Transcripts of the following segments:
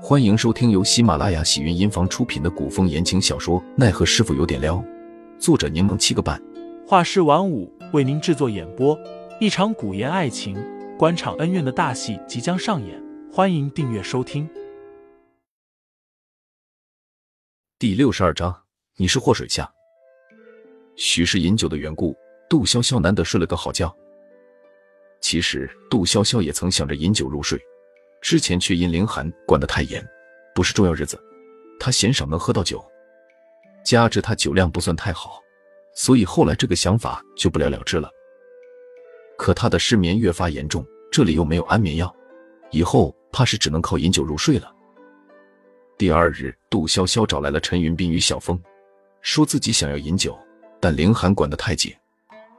欢迎收听由喜马拉雅喜云音房出品的古风言情小说《奈何师傅有点撩》，作者柠檬七个半，画师晚舞为您制作演播。一场古言爱情、官场恩怨的大戏即将上演，欢迎订阅收听。第六十二章，你是祸水下。许是饮酒的缘故，杜潇潇难得睡了个好觉。其实杜潇潇也曾想着饮酒入睡。之前却因凌寒管得太严，不是重要日子，他嫌少能喝到酒，加之他酒量不算太好，所以后来这个想法就不了了之了。可他的失眠越发严重，这里又没有安眠药，以后怕是只能靠饮酒入睡了。第二日，杜潇潇找来了陈云斌与小峰，说自己想要饮酒，但凌寒管得太紧，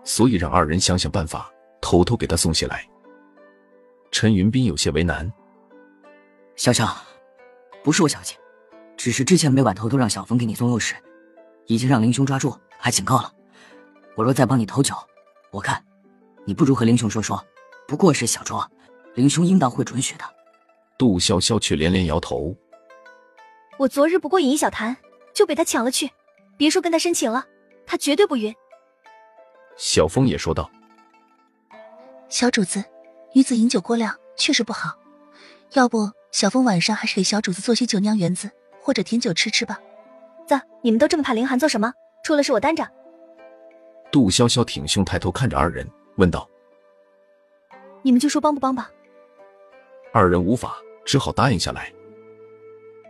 所以让二人想想办法，偷偷给他送些来。陈云斌有些为难。潇潇，不是我小气，只是之前每晚偷偷让小峰给你送肉时，已经让林兄抓住，还警告了。我若再帮你偷酒，我看你不如和林兄说说，不过是小酌，林兄应当会准许的。杜潇潇却连连摇头。我昨日不过饮一小坛，就被他抢了去，别说跟他申请了，他绝对不允。小峰也说道：“小主子，女子饮酒过量确实不好，要不？”小峰晚上还是给小主子做些酒酿圆子或者甜酒吃吃吧。咋，你们都这么怕凌寒做什么？出了事我担着。杜潇潇挺胸抬头看着二人，问道：“你们就说帮不帮吧。”二人无法，只好答应下来。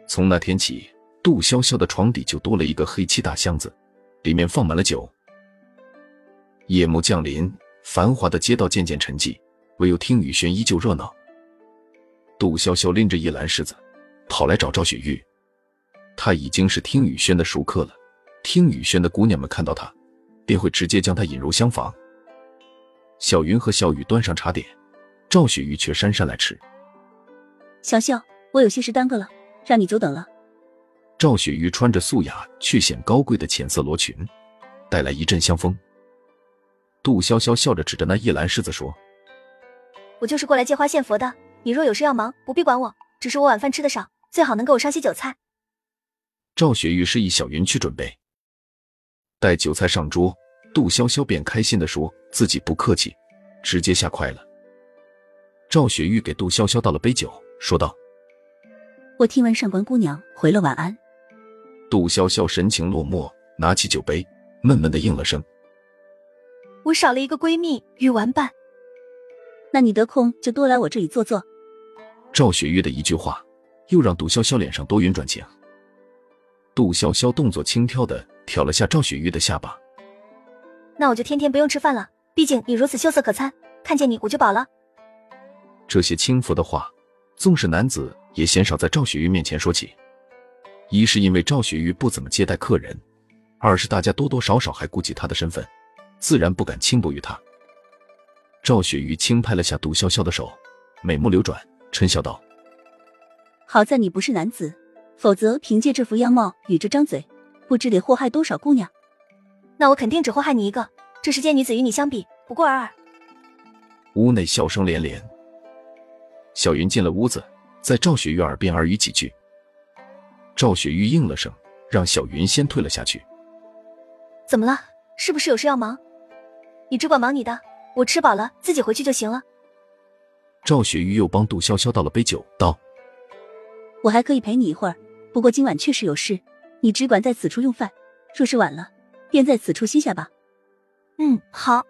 从那天起，杜潇潇的床底就多了一个黑漆大箱子，里面放满了酒。夜幕降临，繁华的街道渐渐沉寂，唯有听雨轩依旧热闹。杜潇潇拎着一篮柿子，跑来找赵雪玉。她已经是听雨轩的熟客了，听雨轩的姑娘们看到她，便会直接将她引入厢房。小云和小雨端上茶点，赵雪玉却姗姗来迟。小秀，我有些事耽搁了，让你久等了。赵雪玉穿着素雅却显高贵的浅色罗裙，带来一阵香风。杜潇潇笑着指着那一篮柿子说：“我就是过来借花献佛的。”你若有事要忙，不必管我。只是我晚饭吃的少，最好能给我上些酒菜。赵雪玉示意小云去准备。待酒菜上桌，杜潇潇便开心的说自己不客气，直接下筷了。赵雪玉给杜潇潇倒了杯酒，说道：“我听闻上官姑娘回了晚安。”杜潇潇神情落寞，拿起酒杯，闷闷的应了声：“我少了一个闺蜜与玩伴。”那你得空就多来我这里坐坐。赵雪玉的一句话，又让杜潇潇脸上多云转晴。杜潇潇动作轻佻的挑了下赵雪玉的下巴。那我就天天不用吃饭了，毕竟你如此秀色可餐，看见你我就饱了。这些轻浮的话，纵使男子也鲜少在赵雪玉面前说起。一是因为赵雪玉不怎么接待客人，二是大家多多少少还顾及她的身份，自然不敢轻薄于她。赵雪玉轻拍了下杜潇潇的手，美目流转，嗔笑道：“好在你不是男子，否则凭借这副样貌与这张嘴，不知得祸害多少姑娘。那我肯定只祸害你一个。这世间女子与你相比，不过尔尔。”屋内笑声连连。小云进了屋子，在赵雪玉耳边耳语几句。赵雪玉应了声，让小云先退了下去。怎么了？是不是有事要忙？你只管忙你的。我吃饱了，自己回去就行了。赵雪玉又帮杜潇潇倒了杯酒，道：“我还可以陪你一会儿，不过今晚确实有事，你只管在此处用饭。若是晚了，便在此处歇下吧。”嗯，好。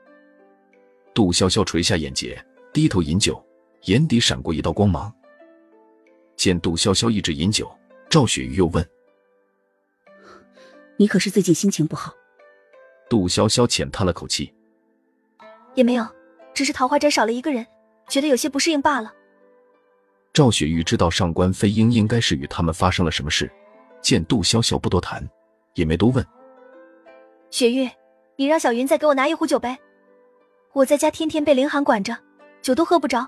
杜潇潇垂下眼睫，低头饮酒，眼底闪过一道光芒。见杜潇潇一直饮酒，赵雪玉又问：“你可是最近心情不好？”杜潇潇浅叹了口气。也没有，只是桃花斋少了一个人，觉得有些不适应罢了。赵雪玉知道上官飞鹰应该是与他们发生了什么事，见杜潇潇不多谈，也没多问。雪玉，你让小云再给我拿一壶酒呗，我在家天天被林寒管着，酒都喝不着。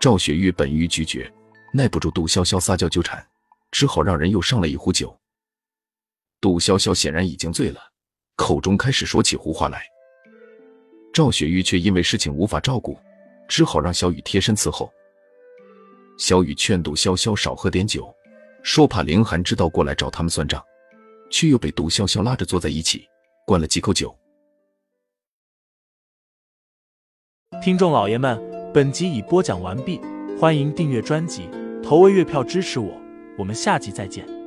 赵雪玉本欲拒绝，耐不住杜潇潇撒娇纠缠，只好让人又上了一壶酒。杜潇潇显然已经醉了，口中开始说起胡话来。赵雪玉却因为事情无法照顾，只好让小雨贴身伺候。小雨劝杜潇潇少喝点酒，说怕凌寒知道过来找他们算账，却又被杜潇潇拉着坐在一起，灌了几口酒。听众老爷们，本集已播讲完毕，欢迎订阅专辑，投喂月票支持我，我们下集再见。